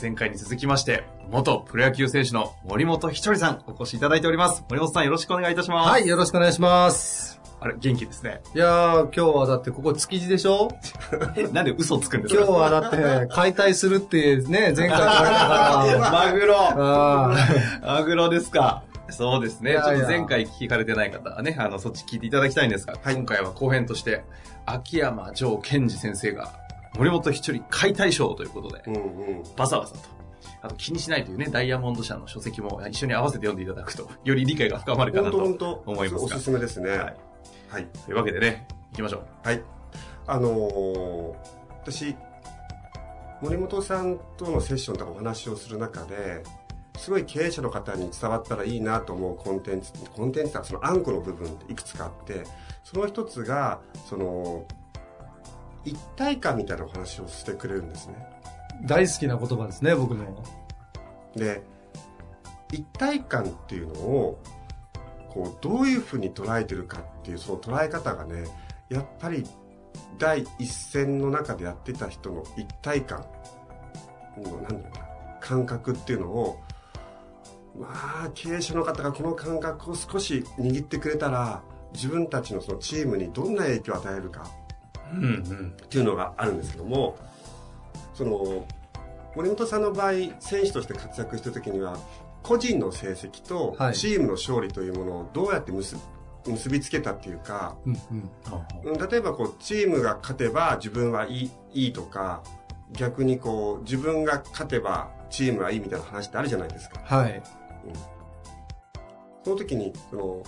前回に続きまして、元プロ野球選手の森本ひとりさん、お越しいただいております。森本さん、よろしくお願いいたします。はい、よろしくお願いします。あれ、元気ですね。いやー、今日はだってここ築地でしょ？え、なんで嘘つくんですか？今日はだって解体するってね、前回から。マグロあマグロですか。そうですね。いやいやちょっと前回聞かれてない方はね、あの、そっち聞いていただきたいんですが、今回は後編として、秋山城賢治先生が、森本ひとり解体賞ということで、うんうん。バサバサと。あと、気にしないというね、ダイヤモンド社の書籍も一緒に合わせて読んでいただくと、より理解が深まるかなと思いますが。おすすめですね。はい。はい。というわけでね、行きましょう。はい。あのー私、森本さんとのセッションとかお話をする中で、すごい経営者の方に伝わったらいいなと思うコンテンツ、コンテンツはそのあんこの部分っていくつかあって、その一つが、その、一体感みたいなお話をしてくれるんですね。ー大好きな言葉ですね、僕の。で一体感っていうのをこうどういうふうに捉えてるかっていうその捉え方がねやっぱり第一線の中でやってた人の一体感の何だろうな感覚っていうのをまあ経営者の方がこの感覚を少し握ってくれたら自分たちのそのチームにどんな影響を与えるか。っていうのがあるんですけどもその森本さんの場合選手として活躍した時には個人の成績とはいチームの勝利というものをどうやって結結びつけたっていうか、うんうん。うん例えばこうチームが勝てば自分はいいいいとか逆にこう自分が勝てばチームはいいみたいな話ってあるじゃないですか。はい。その時にその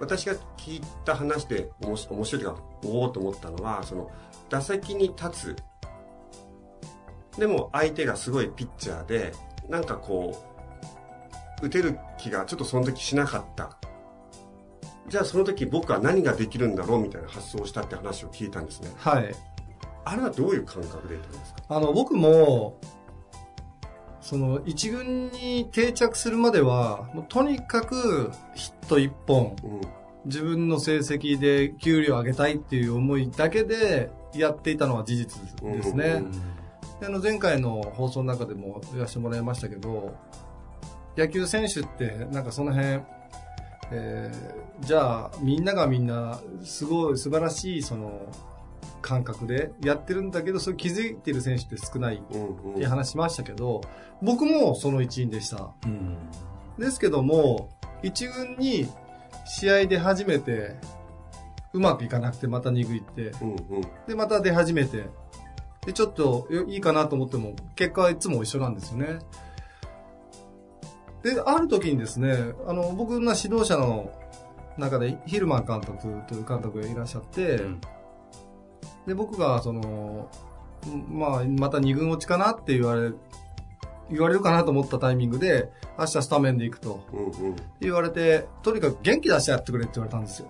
私が聞いた話でおもし面白いというかおおと思ったのはその打席に立つ。でも相手がすごいピッチャーでなんかこう打てる気がちょっとその時しなかった。じゃあその時僕は何ができるんだろうみたいな発想をしたって話を聞いたんですね。はい。あれはどういう感覚で言ってますか？あの、僕も、その、一軍に定着するまでは、もうとにかくヒット一本、うん自分の成績で給料を上げたいっていう思いだけでやっていたのは事実ですね。あの前回の放送の中でも言わせてもらいましたけど、野球選手ってなんかその辺、えーじゃあみんながみんなすごい素晴らしいその感覚でやってるんだけど、それ気づいてる選手って少ないっうんていう話しましたけど、僕もその一員でした。うん。ですけども、一軍に試合で初めてうまくいかなくてまた2軍行って、うんうん。で、また出始めて、で、ちょっとよいいかなと思っても、結果はいつも一緒なんですよね。で、ある時にですね、あの、僕の指導者の中で、ヒルマン監督という監督がいらっしゃって、うん。で、僕が、その、んまあ、また二軍落ちかなって言われ、言われるかなと思ったタイミングで、明日スタメンで行くとうん言われて、とにかく元気出してやってくれって言われたんですよ。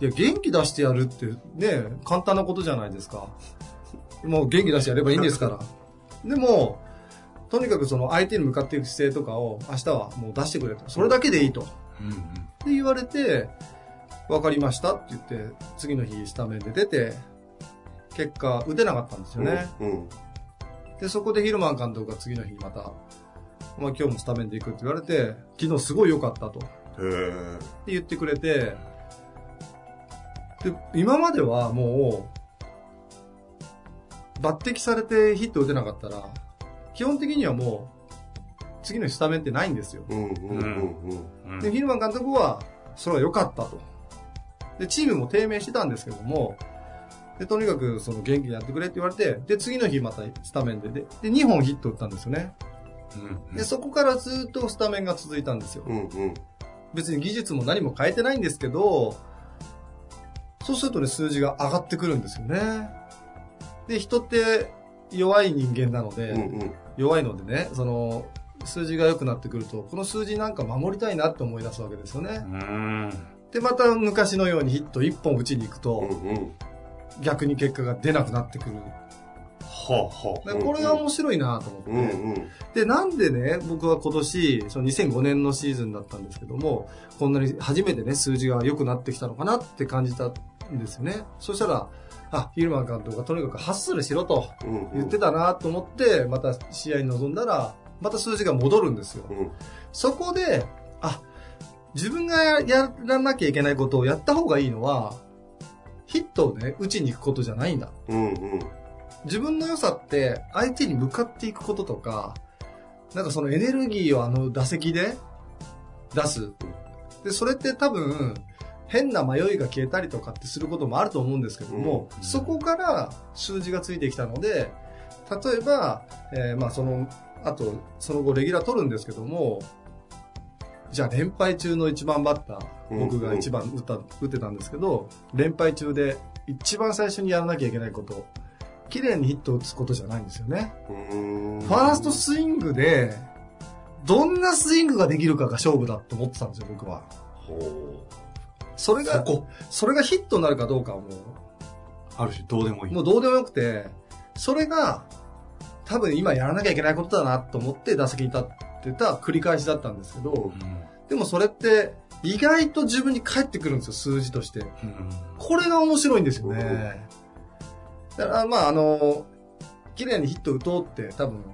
いや、元気出してやるってね、簡単なことじゃないですか。もう元気出してやればいいんですから。でも、とにかくその相手に向かっていく姿勢とかを明日はもう出してくれと。それだけでいいと。っうんて言われて、わかりましたって言って、次の日スタメンで出て、結果打てなかったんですよね。うんで、そこでヒルマン監督が次の日また、まあ今日もスタメンで行くって言われて、昨日すごい良かったと。って言ってくれて、で、今まではもう、抜擢されてヒット打てなかったら、基本的にはもう、次のスタメンってないんですよ。で、ヒルマン監督は、それは良かったと。で、チームも低迷してたんですけども、で、とにかくその元気にやってくれって言われて、で、次の日またスタメンで、で、で2本ヒット打ったんですよね。うんで、そこからずっとスタメンが続いたんですよ。うんうん。別に技術も何も変えてないんですけど、そうするとね、数字が上がってくるんですよね。で、人って弱い人間なので、うんうん。弱いのでね、その、数字が良くなってくると、この数字なんか守りたいなって思い出すわけですよね。うんで、また昔のようにヒット1本打ちに行くうんと、うん。逆に結果が出なくなってくる。はあはでこれが面白いなと思って。うんうん。で、なんでね、僕は今年、その2005年のシーズンだったんですけども、こんなに初めてね、数字が良くなってきたのかなって感じたんですよね。そしたら、あ、ヒルマン監督がとにかくハッスルしろとうん言ってたなと思って、また試合に臨んだら、また数字が戻るんですよ。うんそこで、あ、自分がややらなきゃいけないことをやった方がいいのは、ヒットをね、打ちに行くことじゃないんだ。うんうん。自分の良さって相手に向かっていくこととか、なんかそのエネルギーをあの打席で出す。で、それって多分、変な迷いが消えたりとかってすることもあると思うんですけども、うんそこから数字がついてきたので、例えば、えーまあその、あと、その後レギュラー取るんですけども、じゃあ連敗中の一番バッター、うん。僕が一番打った、打ってたんですけど、連敗中で一番最初にやらなきゃいけないこと、綺麗にヒットを打つことじゃないんですよね。うん。ファーストスイングで、どんなスイングができるかが勝負だと思ってたんですよ、僕は。ほそれが、そこ。それがヒットになるかどうかはもある種どうでもいい。う、もうどうでもよくて、それが、多分今やらなきゃいけないことだなと思って打席に立ってた繰り返しだったんですけど、うんでもそれって意外と自分に返ってくるんですよ、数字として。うんこれが面白いんですよね。だからまああの、綺麗にヒット打とうって多分、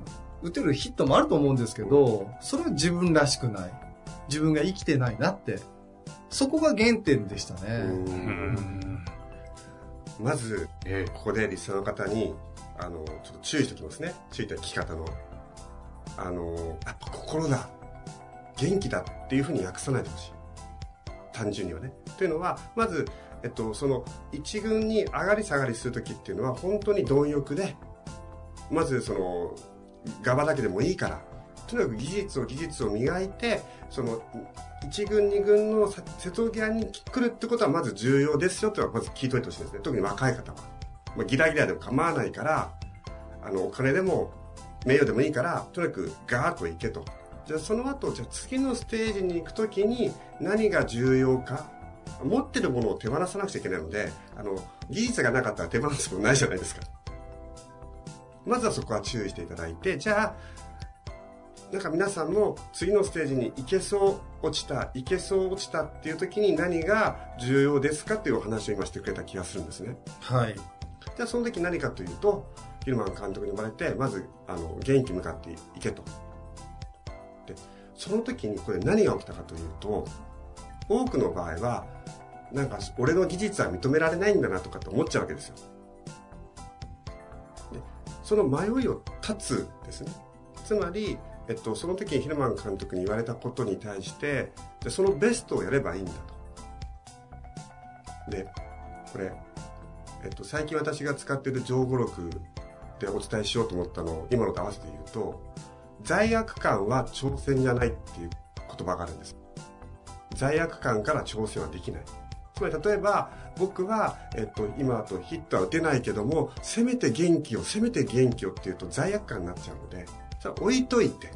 打てるヒットもあると思うんですけど、それは自分らしくない。自分が生きてないなって。そこが原点でしたうね。まず、えここでリスナーの方に、あの、ちょっと注意しておきますね。注意という聞き方の。あの、やっぱ心だ。元気だっていうふうに訳さないでほしい。単純にはね。というのは、まず、えっと、その、一軍に上がり下がりするときっていうのは、本当に貪欲で、まずその、ガバだけでもいいから、とにかく技術を技術を磨いて、その、一軍二軍の瀬戸際に来るってことはまず重要ですよっていうのはまず聞いといてほしいですね。特に若い方は。まあ、ギラギラでも構わないから、あの、お金でも、名誉でもいいから、とにかくガーッと行けと。じゃあその後、じゃあ次のステージに行くときに何が重要か。持ってるものを手放さなくちゃいけないので、あの、技術がなかったら手放すものないじゃないですか。まずはそこは注意していただいて、じゃあ、なんか皆さんも次のステージに行けそう落ちた、行けそう落ちたっていう時に何が重要ですかっていうお話を今してくれた気がするんですね。はい。じゃあその時何かというと、ヒルマン監督に呼ばれて、まず、あの、元気向かっていけと。で、その時にこれ何が起きたかというと、多くの場合は、なんか俺の技術は認められないんだなとかって思っちゃうわけですよ。で、その迷いを断つですね。つまり、えっと、その時にヒルマン監督に言われたことに対して、でそのベストをやればいいんだと。で、これ、えっと、最近私が使ってる情語録でお伝えしようと思ったのを今のと合わせて言うと、罪悪感は挑戦じゃないっていう言葉があるんです。罪悪感から挑戦はできない。つまり例えば、僕は、えっと、今だとヒットは打てないけども、せめて元気を、せめて元気をっていうと罪悪感になっちゃうので、それ置いといて、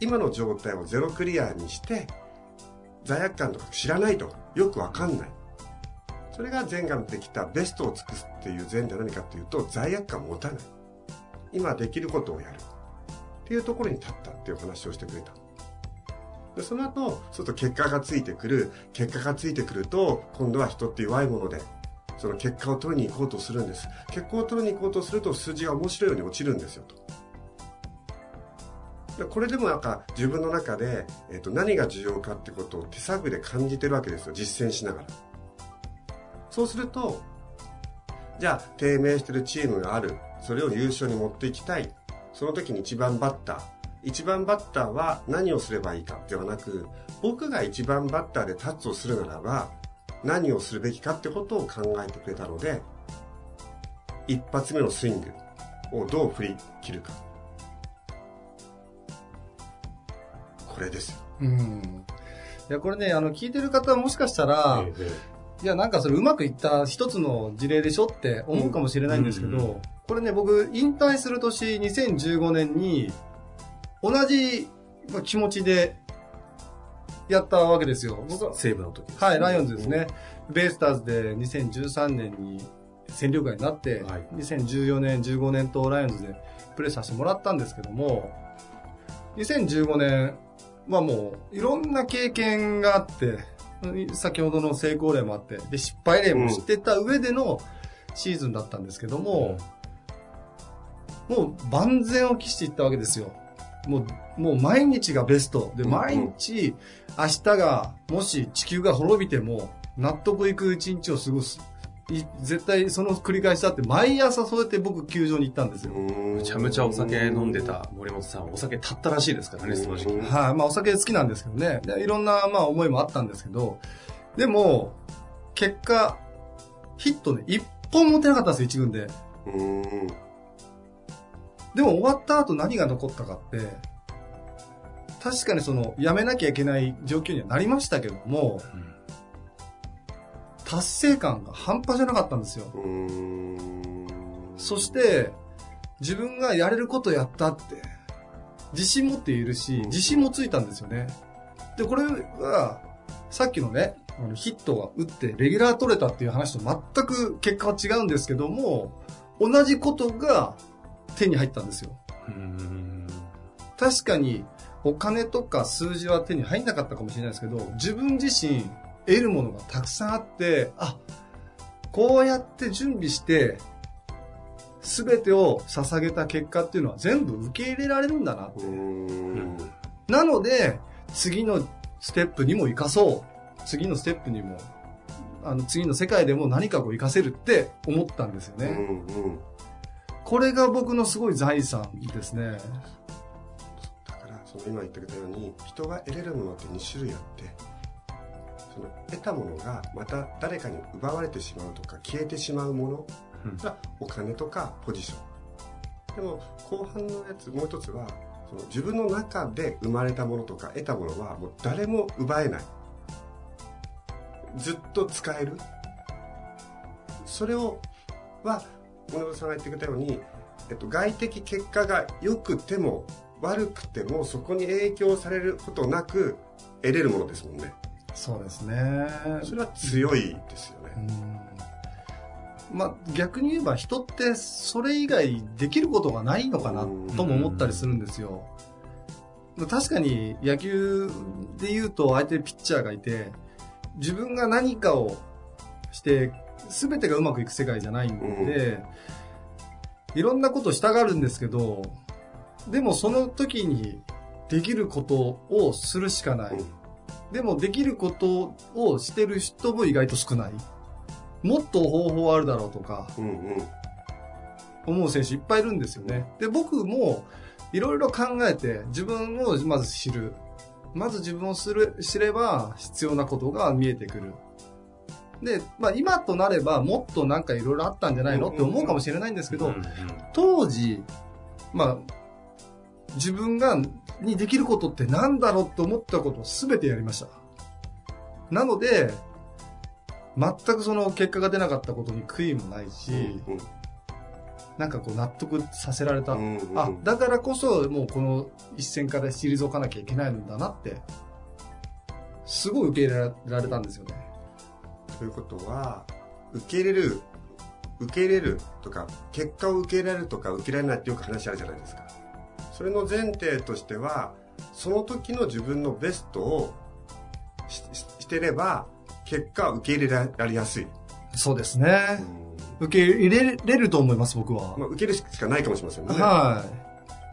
今の状態をゼロクリアにして、罪悪感とか知らないとよくわかんない。それが前ができたベストを尽くすっていう前で何かっていうと、罪悪感を持たない。今できることをやる。っていうところに立ったっていう話をしてくれた。でその後、そうすると結果がついてくる。結果がついてくると、今度は人って弱いもので、その結果を取りに行こうとするんです。結果を取りに行こうとすると数字が面白いように落ちるんですよと。これでもなんか自分の中で、えっと何が重要かってことを手探りで感じてるわけですよ。実践しながら。そうすると、じゃあ低迷してるチームがある。それを優勝に持っていきたい。その時に一番バッター。一番バッターは何をすればいいかではなく、僕が一番バッターでタッチをするならば、何をするべきかってことを考えてくれたので、一発目のスイングをどう振り切るか。これですよ。うん。いや、これね、あの、聞いてる方はもしかしたら、いや、なんかそれうまくいった一つの事例でしょって思うかもしれないんですけど、うんうんこれね、僕、引退する年2015年に、同じまあ気持ちでやったわけですよ。僕は、西武の時ですはい、ライオンズですね。ベイスターズで2013年に戦力外になって、はい2014年、15年とライオンズでプレーさせてもらったんですけども、2015年はもういろんな経験があって、先ほどの成功例もあって、で、失敗例も知ってた上でのシーズンだったんですけども、もう万全を期していったわけですよ。もう、もう毎日がベスト。で、うん毎日、明日が、もし地球が滅びても、納得いく一日を過ごす。い絶対その繰り返しだって、毎朝そうやって僕球場に行ったんですよ。むちゃむちゃお酒飲んでた森本さん、お酒立ったらしいですからね、その時期。うんはい、まあお酒好きなんですけどね。でいろんなまあ思いもあったんですけど、でも、結果、ヒットね、一本も打てなかったんですよ、一軍で。うん。でも終わった後何が残ったかって、確かにその、やめなきゃいけない状況にはなりましたけども、うん達成感が半端じゃなかったんですよ。うん。そして、自分がやれることやったって、自信持っているし、自信もついたんですよね。で、これは、さっきのね、あのヒットが打って、レギュラー取れたっていう話と全く結果は違うんですけども、同じことが手に入ったんですよ。うん確かに、お金とか数字は手に入んなかったかもしれないですけど、自分自身得るものがたくさんあって、あ、こうやって準備して、すべてを捧げた結果っていうのは全部受け入れられるんだな。うん。なので、次のステップにも活かそう。次のステップにも、あの、次の世界でも何かを活かせるって思ったんですよね。うんうん。これが僕のすごい財産ですね。だから、その今言ってくれたように、人が得れるものって2種類あって、その得たものがまた誰かに奪われてしまうとか消えてしまうものうんがお金とかポジション。でも、後半のやつ、もう一つは、その自分の中で生まれたものとか得たものはもう誰も奪えない。ずっと使える。それを、は、物部さんが言ってくれたように、えっと、外的結果が良くても悪くてもそこに影響されることなく得れるものですもんね。そうですね。それは強いですよね。うんまあ逆に言えば人ってそれ以外できることがないのかなとも思ったりするんですよ。確かに野球で言うと相手にピッチャーがいて自分が何かをして全てがうまくいく世界じゃないんで、いろんなことしたがるんですけどでもその時にできることをするしかない。でもできることをしてる人も意外と少ない。もっと方法あるだろうとかうんうん。思う選手いっぱいいるんですよね。で、僕もいろいろ考えて自分をまず知る。まず自分をする知れば必要なことが見えてくる。で、まあ今となればもっとなんかいろいろあったんじゃないの？って思うかもしれないんですけど、うん当時、まあ、自分が、にできることって何だろうって思ったことを全てやりました。なので、全くその結果が出なかったことに悔いもないし、うんなんかこう納得させられた。うんうんあ、だからこそもうこの一線から退かなきゃいけないんだなって、すごい受け入れられたんですよね。ということは、受け入れる、受け入れるとか、結果を受け入れられるとか受け入れないってよく話あるじゃないですか。それの前提としては、その時の自分のベストをしてれば、結果は受け入れられやすい。そうですねう。ん受け入れれると思います、僕は。まあ、受けるしかないかもしれませんね。は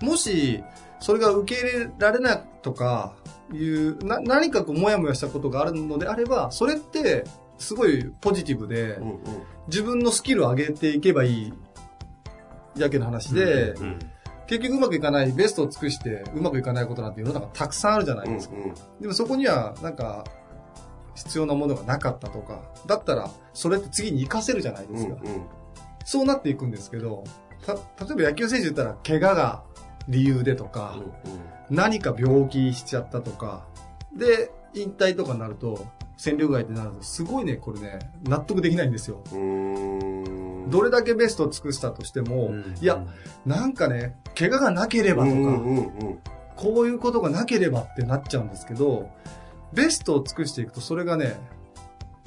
い。もし、それが受け入れられないとかいう、な、何かこう、もやもやしたことがあるのであれば、それって、すごいポジティブでう、んうん自分のスキルを上げていけばいい、だけの話で、うん結局うまくいかない、ベストを尽くして、うまくいかないことなんて世の中たくさんあるじゃないですか。うんうんでもそこには、なんか、必要なものがなかったとか、だったら、それって次に活かせるじゃないですか。うんうんそうなっていくんですけど、た、例えば野球選手言ったら、怪我が理由でとか、何か病気しちゃったとか、で、引退とかになると、戦力外ってなると、すごいね、これね、納得できないんですよ。うんうんどれだけベストを尽くしたとしても、いや、なんかね、怪我がなければとか、うんうんうんこういうことがなければってなっちゃうんですけど、ベストを尽くしていくと、それがね、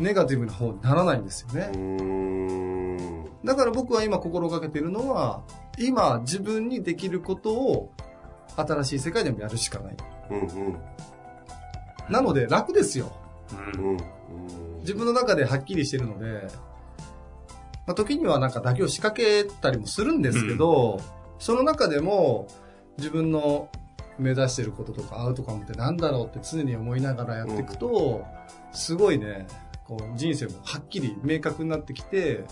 ネガティブな方にならないんですよね。うんだから僕は今心がけているのは、今自分にできることを新しい世界でもやるしかない。うんうんなので楽ですよ。うんうん自分の中ではっきりしてるので、まあ、時にはなんか妥協しかけたりもするんですけど、その中でも自分の目指してることとかアウトカムってなんだろうって常に思いながらやっていくと、すごいね、こう人生もはっきり明確になってきて、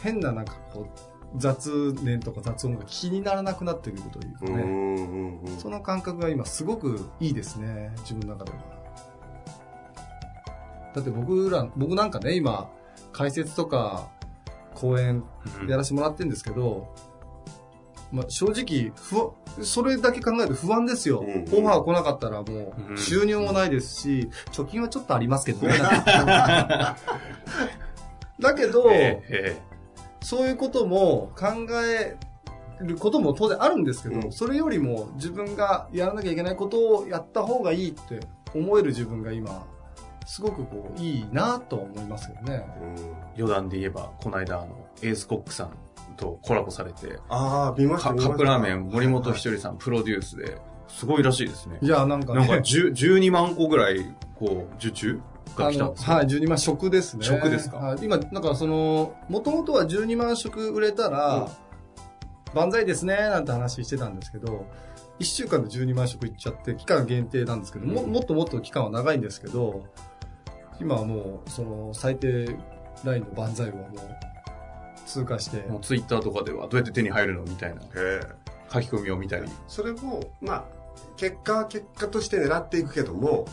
変ななんかこう雑念とか雑音が気にならなくなってくるというかね、うんうんうんその感覚が今すごくいいですね、自分の中では。だって僕ら、僕なんかね、今、解説とか講演やらせてもらってるんですけど、まあ、正直不安、それだけ考えると不安ですよ。うん。うんオファー来なかったらもう収入もないですし、貯金はちょっとありますけどね。だけど、ええ。そういうことも考えることも当然あるんですけど、うん。それよりも自分がやらなきゃいけないことをやった方がいいって思える自分が今、すごくこう、いいなと思いますよね。余談で言えば、この間、あの、エースコックさんとコラボされて、ああ、見ましたカップラーメン森本ひとりさんプロデュースで、すごいらしいですね。いや、なんかね、なんか10 12万個ぐらい、こう、受注が来たんですよ。はい、12万食ですね。食ですか？はい今、なんかその、もともとは12万食売れたら、万歳ですね、なんて話してたんですけど、1週間で12万食いっちゃって、期間限定なんですけど、もうんもっともっと期間は長いんですけど、今はもう、その、最低ラインの万歳はもう、通過して、もうツイッターとかではどうやって手に入るのみたいな書き込みを見たり。それも、まあ、結果は結果として狙っていくけども、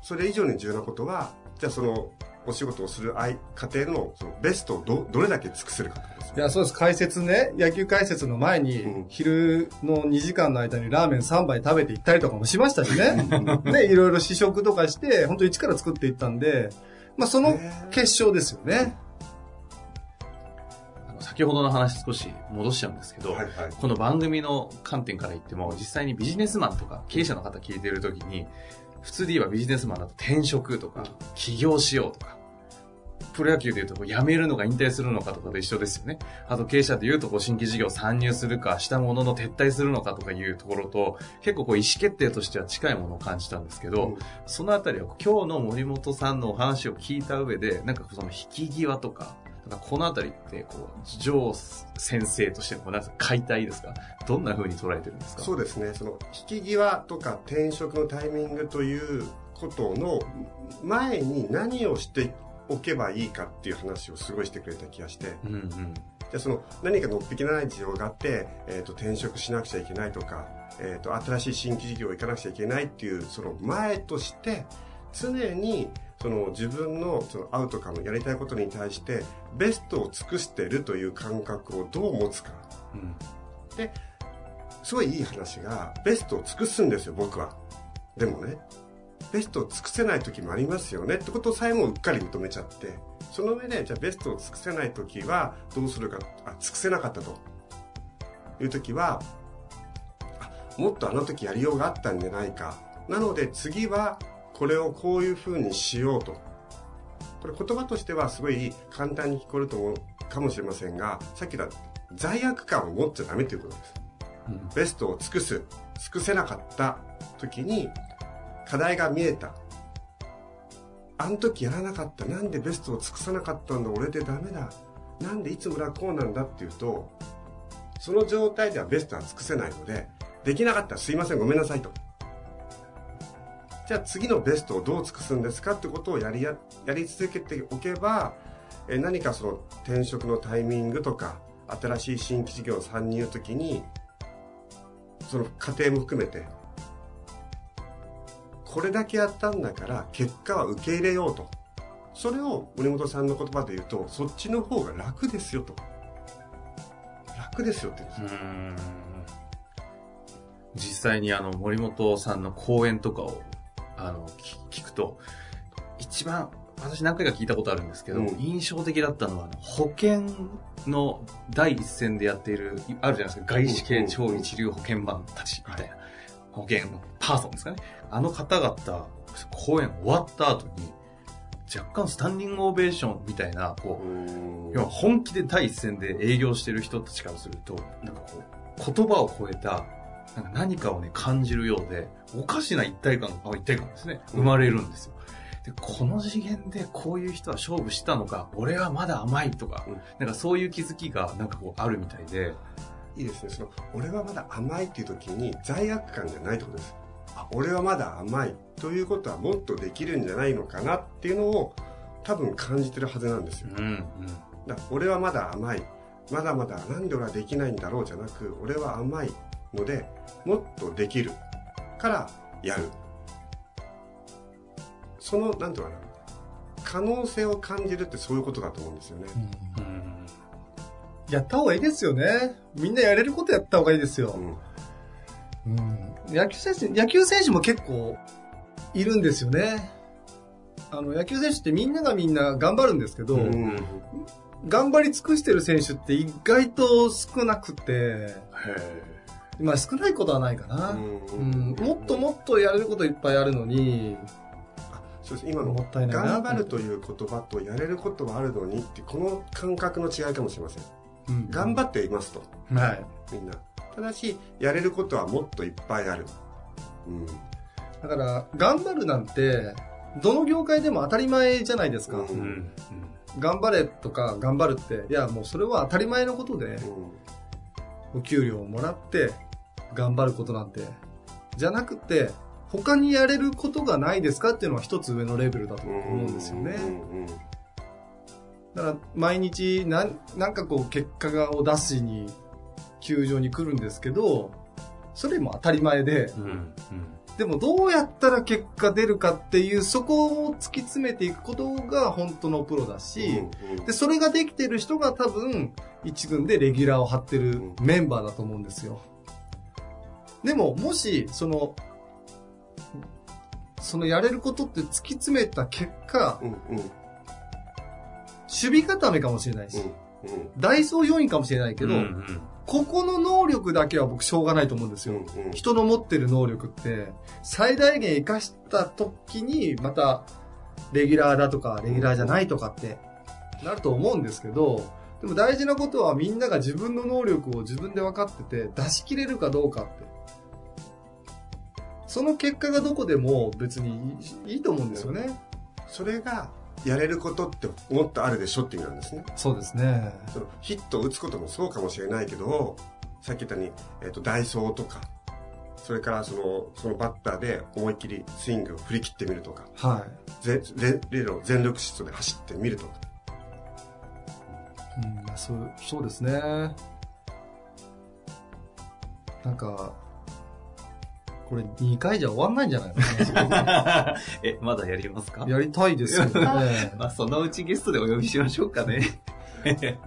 それ以上に重要なことは、じゃあその、お仕事をする相家庭のそのベストをどどれだけ尽くせるかってことですいや、そうです。解説ね、野球解説の前に、うん昼の2時間の間にラーメン3杯食べて行ったりとかもしましたしね。で、いろいろ試食とかして、本当一から作っていったんで、まあその結晶ですよね。あの先ほどの話少し戻しちゃうんですけど、はいはい。この番組の観点から言っても、実際にビジネスマンとか経営者の方聞いてるときに、普通で言えばビジネスマンだと転職とか、起業しようとか、プロ野球で言うと辞めるのか引退するのかとかと一緒ですよね。あと経営者で言うと新規事業参入するか、したものの撤退するのかとかいうところと、結構こう意思決定としては近いものを感じたんですけど、うんそのあたりは今日の森本さんのお話を聞いた上で、なんかその引き際とか、なんかこのあたりって、こう、ジョー先生としての、なん解体ですか？どんな風に捉えてるんですか？そうですね。その、引き際とか転職のタイミングということの前に何をしておけばいいかっていう話をすごいしてくれた気がして、うんうん。じゃあその何かのっぴきのない事情があって、えっ、と、転職しなくちゃいけないとか、えっ、と、新しい新規事業行かなくちゃいけないっていう、その前として、常に、その自分のそのアウトカム、やりたいことに対して、ベストを尽くしてるという感覚をどう持つか。うんすごいいい話が、ベストを尽くすんですよ、僕は。でもね、ベストを尽くせない時もありますよねってことさえもうっかり認めちゃって、その上で、じゃあベストを尽くせない時はどうするか、あ、尽くせなかったという時は、あもっとあの時やりようがあったんじゃないか。なので次はこれをこういう風にしようと。これ言葉としてはすごい簡単に聞こえると思うかもしれませんが、さっき言った罪悪感を持っちゃダメということです。うんベストを尽くす、尽くせなかった時に、課題が見えた。あの時やらなかった。なんでベストを尽くさなかったんだ俺でダメだ。なんでいつもらこうなんだっていうと、その状態ではベストは尽くせないので、できなかったらすいませんごめんなさいと。じゃあ次のベストをどう尽くすんですかってことをやりや、やり続けておけば、え何かその転職のタイミングとか、新しい新規事業参入の時に、その過程も含めて、これだけやったんだから結果は受け入れようと。それを森本さんの言葉で言うとそっちの方が楽ですよと。楽ですよって言うんですよ。実際にあの森本さんの講演とかをあの聞聞くと一番私何回か聞いたことあるんですけど、うん。印象的だったのは保険の第一線でやっているいあるじゃないですか。外資系超一流保険マンたちみたいな、保険のパーソンですかね。あの方々講演終わった後に若干スタンディングオベーションみたいなこう本気で第一線で営業してる人たちからすると、なんかこう、言葉を超えた、なんか何かをね、感じるようで、おかしな一体感、あ一体感ですね、生まれるんですよ。で、この次元でこういう人は勝負したのか、俺はまだ甘いとか、うん。なんかそういう気づきがなんかこうあるみたいで、いいですね。その俺はまだ甘いっていう時に罪悪感じゃないってことです。あ俺はまだ甘いということはもっとできるんじゃないのかなっていうのを多分感じてるはずなんですよ。うん、うん。だ俺はまだ甘い。まだまだなんで俺はできないんだろうじゃなく俺は甘いのでもっとできるからやるそのなんていうのかな可能性を感じるってそういうことだと思うんですよね、うんやった方がいいですよね。みんなやれることやった方がいいですよう。んうん。野球選手、野球選手も結構いるんですよね。あの、野球選手ってみんながみんな頑張るんですけど、うん頑張り尽くしてる選手って意外と少なくて、へまあ少ないことはないかな。ううん。ん、もっともっとやれることいっぱいあるのに、そうです。今のもったいないな。頑張るという言葉とやれることはあるのにってこの感覚の違いかもしれません。うん。頑張っていますと。はい。みんな。ただしやれることはもっといっぱいある。うん。だから、頑張るなんて、どの業界でも当たり前じゃないですか。うん。ーうん。頑張れとか頑張るって、いやもうそれは当たり前のことで、お給料をもらって頑張ることなんて、じゃなくて、他にやれることがないですか？っていうのは一つ上のレベルだとうん思うんですよね。だから毎日なんなんかこう結果がを出しに球場に来るんですけど、それも当たり前で、うん。うん。でもどうやったら結果出るかっていうそこを突き詰めていくことが本当のプロだし、うんうん。で、それができてる人が多分一軍でレギュラーを張ってるメンバーだと思うんですよ。でも、もし、その、そのやれることって突き詰めた結果、うんうん。守備固めかもしれないし、うんダイソー要因かもしれないけど、うんうんここの能力だけは僕しょうがないと思うんですうんよ。うん人の持ってる能力って、最大限活かした時に、また、レギュラーだとか、レギュラーじゃないとかって、なると思うんですけど、でも大事なことはみんなが自分の能力を自分で分かってて、出し切れるかどうかって。その結果がどこでも別にいいいいと思うんですよね。それがやれることってもっとあるでしょって意味なんですねそうですね。そのヒットを打つこともそうかもしれないけどさっき言ったように、えっとダイソーとかそれからそのそのバッターで思いっきりスイングを振り切ってみるとかはい。ぜぜ例の全力疾走で走ってみるとかうん、そう、そうですね。なんか、これ2回じゃ終わんないんじゃないの？か なえ、まだやりますか？やりたいですよね。まあ、そのうちゲストでお呼びしましょうかね。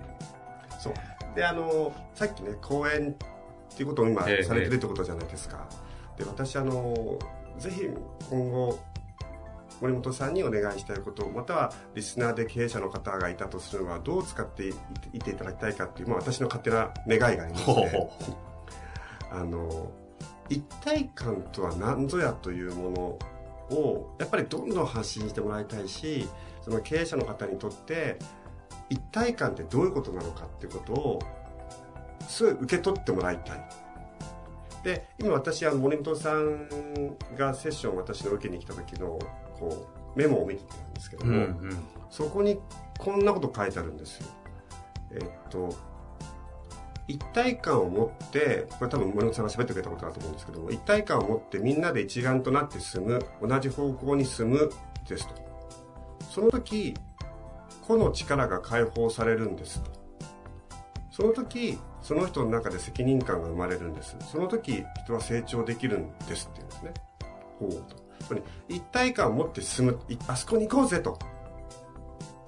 そう。であのさっきね講演っていうことを今ええされてるってことじゃないですか、で私あのぜひ今後森本さんにお願いしたいことまたはリスナーで経営者の方がいたとするのはどう使っていいていただきたいかっていう、まあ、私の勝手な願いがありまして。あの一体感とは何ぞやというものをやっぱりどんどん発信してもらいたいしその経営者の方にとって一体感ってどういうことなのかっていうことをすごい受け取ってもらいたいで今私は森本さんがセッションを私の受けに来た時のこうメモを見てたんですけども、うんそこにこんなこと書いてあるんですよ。えっと、一体感を持って、これ多分森本さんが喋ってくれたことだと思うんですけども、一体感を持ってみんなで一丸となって進む、同じ方向に進むですと。その時、個の力が解放されるんですと。その時、その人の中で責任感が生まれるんです。その時、人は成長できるんですっていうんですね。ほうと。つまり一体感を持って進むあそこに行こうぜと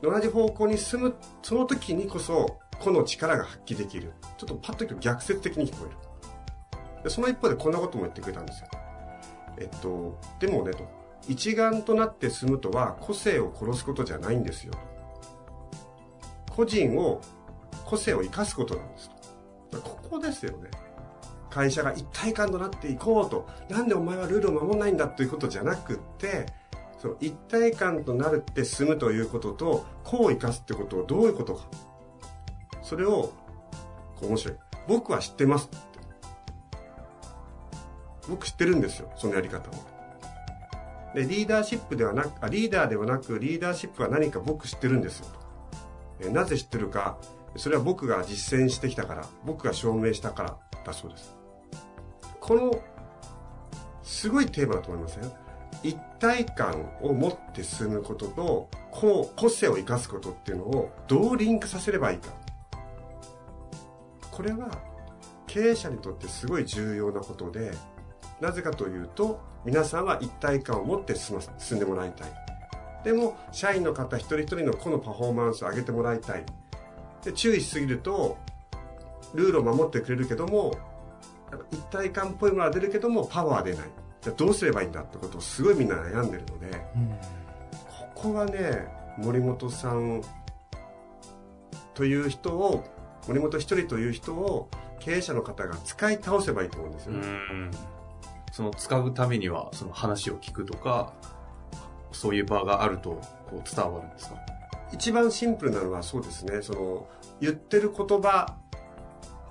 同じ方向に進むその時にこそ個の力が発揮できる。ちょっとパッと言うと逆説的に聞こえる。でその一方でこんなことも言ってくれたんですよ。えっとでもねと。一丸となって進むとは個性を殺すことじゃないんですよ個人を個性を生かすことなんですここですよね。会社が一体感となっていこうと。なんでお前はルールを守らないんだということじゃなくってその一体感となるって進むということと個を生かすってことをどういうことか。それをこう面白い。僕は知ってます。って僕知ってるんですよ。そのやり方をでリーダーシップではなくあリーダーではなくリーダーシップは何か僕知ってるんですよ。えなぜ知ってるか。それは僕が実践してきたから。僕が証明したから。だそうです。このすごいテーマだと思いますよ一体感を持って進むこととこう個性を生かすことっていうのをどうリンクさせればいいか。これは経営者にとってすごい重要なことでなぜかというと皆さんは一体感を持って進んでもらいたい。でも社員の方一人一人の個のパフォーマンスを上げてもらいたい。で注意しすぎるとルールを守ってくれるけども一体感っぽいものは出るけどもパワーは出ない。じゃあどうすればいいんだってことをすごいみんな悩んでるので、ここはね森本さんという人を森本一人という人を経営者の方が使い倒せばいいと思うんですよね。その使うためにはその話を聞くとかそういう場があるとこう伝わるんですか？一番シンプルなのはそうですね。その言ってる言葉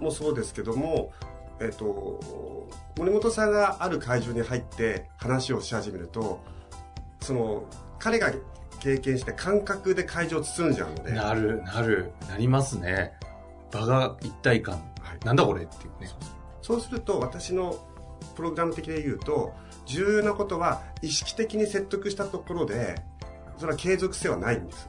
もそうですけどもえっと森本さんがある会場に入って話をし始めるとその彼が経験して感覚で会場を包んじゃうので。なるなる。なりますね場が一体感、はい。なんだこれっていうね。そうすると私のプログラム的で言うと重要なことは意識的に説得したところでそれは継続性はないんです。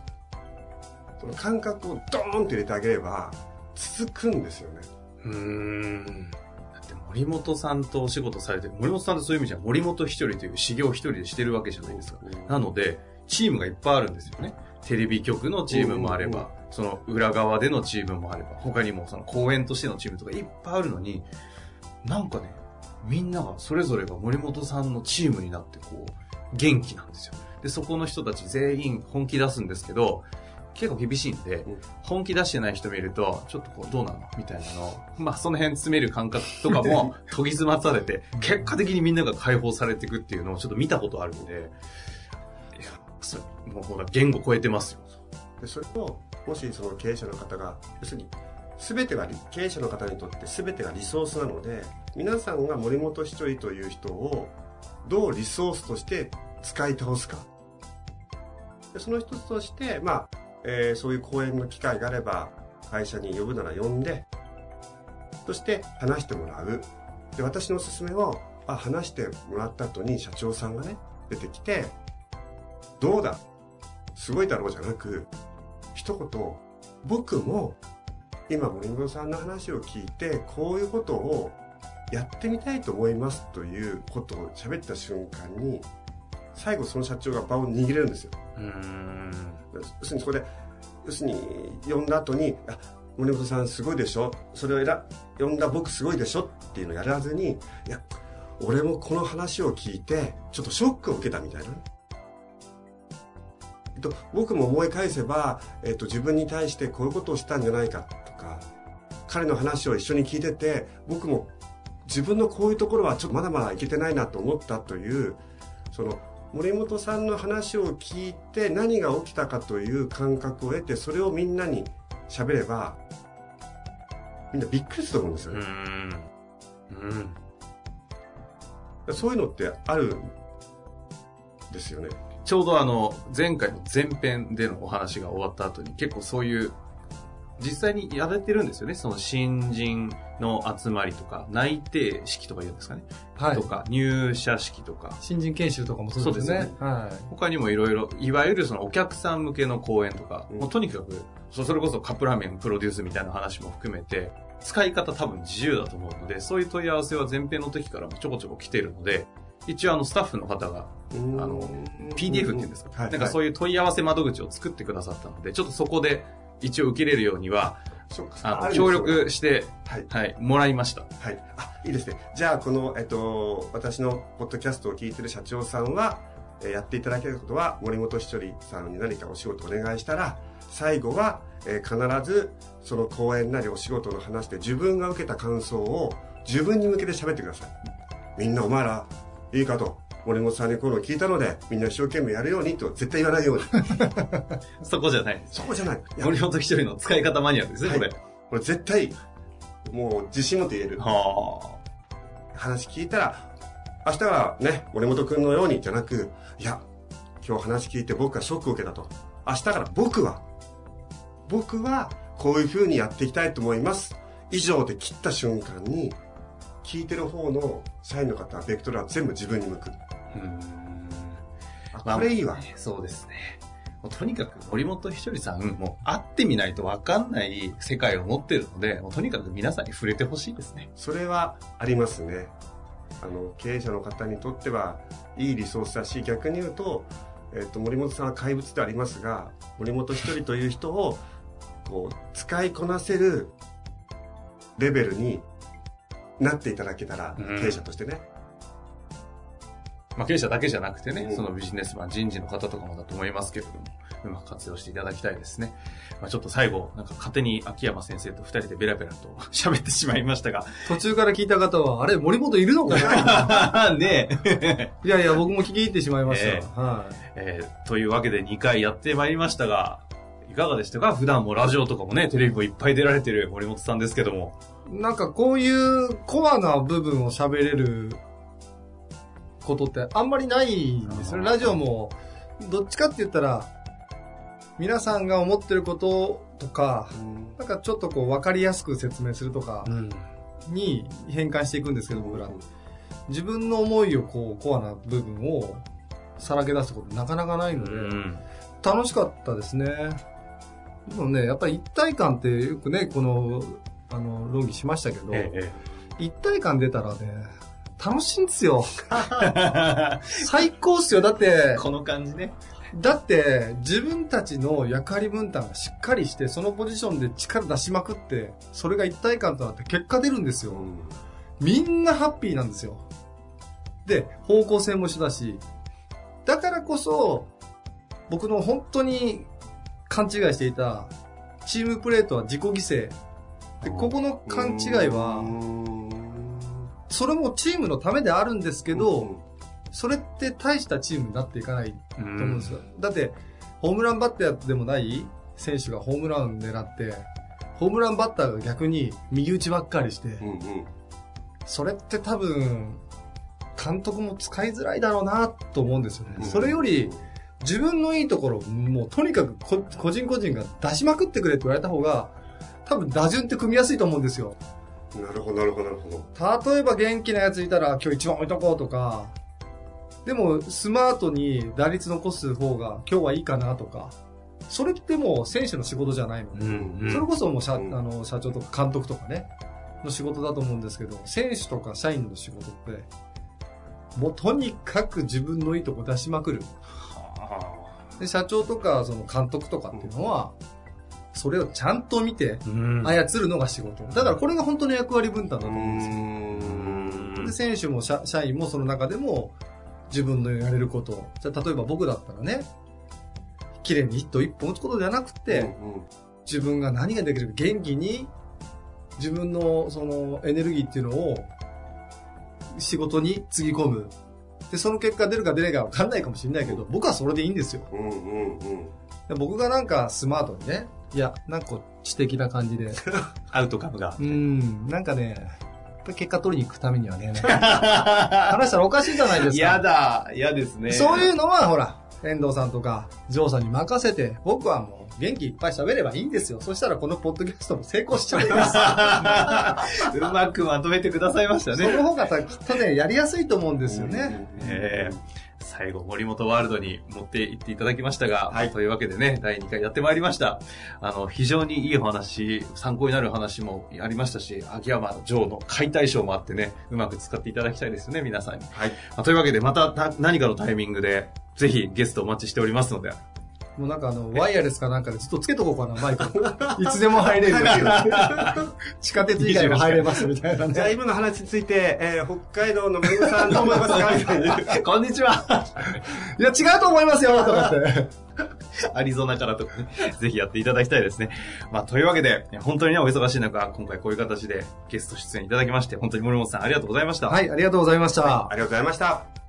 その感覚をドーンと入れてあげれば続くんですよね。うーん。だって森本さんとお仕事されてる森本さんってそういう意味じゃ森本一人という修行一人でしてるわけじゃないですか。なのでチームがいっぱいあるんですよね。テレビ局のチームもあれば、うんその裏側でのチームもあれば他にもその公演としてのチームとかいっぱいあるのになんかねみんながそれぞれが森本さんのチームになってこう元気なんですよ。でそこの人たち全員本気出すんですけど結構厳しいんで、うん。本気出してない人見ると、ちょっとこう、どうなのみたいなのを、まあ、その辺詰める感覚とかも 研ぎ澄まされて、結果的にみんなが解放されていくっていうのをちょっと見たことあるんで、いや、それ、もうほら、言語超えてますよ。でそれをもしその経営者の方が要するに全てがリ経営者の方にとって全てがリソースなので皆さんが森本一人という人をどうリソースとして使い倒すか。でその一つとして、まあえーそういう講演の機会があれば会社に呼ぶなら呼んでそして話してもらう。で私のおすすめをあ話してもらった後に社長さんがね出てきてどうだ？すごいだろうじゃなく一言僕も今森本さんの話を聞いてこういうことをやってみたいと思いますということを喋った瞬間に最後その社長が場を握れるんですようん。要するにそこで要するに呼んだ後に「あ森本さんすごいでしょそれを選呼んだ僕すごいでしょ」っていうのをやらずに「いや俺もこの話を聞いてちょっとショックを受けたみたいな」っと、僕も思い返せば、えっと、自分に対してこういうことをしたんじゃないかとか彼の話を一緒に聞いてて僕も自分のこういうところはちょっとまだまだいけてないなと思ったというその森本さんの話を聞いて何が起きたかという感覚を得てそれをみんなに喋ればみんなびっくりすると思うんですよね、うーん。うん。そういうのってあるんですよねちょうどあの、前回の前編でのお話が終わった後に結構そういう、実際にやられてるんですよね。その新人の集まりとか、内定式とか言うんですかね。はいと。か、入社式とか。新人研修とかもそうですね。そうですは他にもいろいろ、いわゆるそのお客さん向けの講演とか、うんもうとにかく、そそれこそカップラーメンプロデュースみたいな話も含めて、使い方多分自由だと思うので、そういう問い合わせは前編の時からもちょこちょこ来てるので、一応あのスタッフの方があの PDF っていうんですか、はいなんかそういう問い合わせ窓口を作ってくださったので、ちょっとそこで一応受けれるようには、あの、協力して、はい。はい、もらいました。はい。あ、いいですね。じゃあ、この、えっと、私のポッドキャストを聞いてる社長さんは、えーやっていただけることは、森本ひとりさんに何かお仕事お願いしたら、最後は、えー必ず、その講演なりお仕事の話で自分が受けた感想を自分に向けて喋ってください。みんなお前ら、いいかと。森本さんにこのを聞いたので、みんな一生懸命やるようにと絶対言わないように。そこじゃない。そこじゃない。森本一人の使い方マニュアルですね、これ。これ絶対、もう自信持って言える。は話聞いたら、明日はね、森本くんのようにじゃなく、いや、今日話聞いて僕はショックを受けたと。明日から僕は、僕はこういう風にやっていきたいと思います。以上で切った瞬間に、聞いてる方の社員の方はベクトルは全部自分に向く。あ。うん。あ、これいいわ。そうですね。もうとにかく森本ひとりさん、もう会ってみないとわかんない世界を持ってるので、もうとにかく皆さんに触れてほしいですね。それはありますね。あの、経営者の方にとっては、いいリソースだし、逆に言うと、えっ、と、森本さんは怪物でありますが、森本一人という人を、こう、使いこなせるレベルになっていただけたら、うん経営者としてね。まあ経営者だけじゃなくてね、うんそのビジネスマン、人事の方とかもだと思いますけれども、うまく活用していただきたいですね。まあちょっと最後、なんか勝手に秋山先生と二人でベラベラと 喋ってしまいましたが、途中から聞いた方は、あれ、森本いるのかな？ねえ。いやいや、僕も聞き入ってしまいました。えはい。えーというわけで2回やってまいりましたが、いかがでしたか？普段もラジオとかもね、テレビもいっぱい出られてる森本さんですけども。なんかこういうコアな部分を喋れることってあんまりないんですよラジオも、どっちかって言ったら、皆さんが思ってることとか、なんかちょっとこう分かりやすく説明するとかん。に変換していくんですけど、僕ら。自分の思いをこう、コアな部分をさらけ出すことなかなかないので、楽しかったですね。でもね、やっぱり一体感ってよくね、この、あの、論議しましたけど、ええ一体感出たらね、楽しいんですよ。え 最高っすよ。だってえ、この感じね。だって、自分たちの役割分担がしっかりして、そのポジションで力出しまくって、それが一体感となって結果出るんですよ。みんなハッピーなんですよ。で、方向性も一緒だし、だからこそ、僕の本当に勘違いしていた、チームプレーとは自己犠牲。で、ここの勘違いは、それもチームのためであるんですけど、それって大したチームになっていかないとと思うんですよ。だって、ホームランバッターでもない選手がホームラン狙って、ホームランバッターが逆に右打ちばっかりして、うんうんそれって多分、監督も使いづらいだろうなと思うんですよね。うんそれより、自分のいいところ、もうとにかくこ個人個人が出しまくってくれって言われた方が、多分打順って組みやすいと思うんですよ。なるほど、なるほど、なるほど。例えば元気なやついたら今日一番置いとこうとか、でもスマートに打率残す方が今日はいいかなとか、それってもう選手の仕事じゃないので、んそれこそもう社,、うん。あの社長とか監督とかね、の仕事だと思うんですけど、選手とか社員の仕事って、もうとにかく自分のいいとこ出しまくる。で社長とかその監督とかっていうのは、それをちゃんと見てうん操るのが仕事。だからこれが本当の役割分担だとう思うんですよ。んで、選手も社社員もその中でも自分のやれること。じゃあ例えば僕だったらね、綺麗にヒット一本打つことじゃなくて、うん自分が何ができるか元気に自分のそのエネルギーっていうのを仕事につぎ込む。で、その結果出るか出ないかわかんないかもしれないけど、僕はそれでいいんですよ。うんうんうんで僕がなんかスマートにね、いや、なんか知的な感じで、アウトカムがう。ん、なんかね、結果取りに行くためにはね、話したらおかしいじゃないですか。やだ、嫌ですね。そういうのは、ほら、遠藤さんとか、ジョーさんに任せて、僕はもう元気いっぱい喋ればいいんですよ。そしたらこのポッドキャストも成功しちゃいます。うまくまとめてくださいましたね。その方がさ、きっとね、やりやすいと思うんですよね。ええ最後、森本ワールドに持って行っていただきましたが、はいというわけでね、第2回やってまいりました。あの、非常にいいお話、参考になる話もありましたし、秋山城の解体ショーもあってね、うまく使っていただきたいですよね、皆さんに。はい。まあというわけで、またた何かのタイミングで、ぜひゲストお待ちしておりますので、もうなんかあの、ワイヤレスかなんかでずっとつけとこうかな、マイク。いつでも入れるっていう。地下鉄以外も入れますみたいなじゃあね。今の話について、えー北海道の森本さんどう思いますか？みたいなこんにちは いや、違うと思いますよとかって。アリゾナからとかね、ぜひやっていただきたいですね。まあ、というわけで、本当にね、お忙しい中、今回こういう形でゲスト出演いただきまして、本当に森本さんありがとうございました。はい、ありがとうございました。ありがとうございました。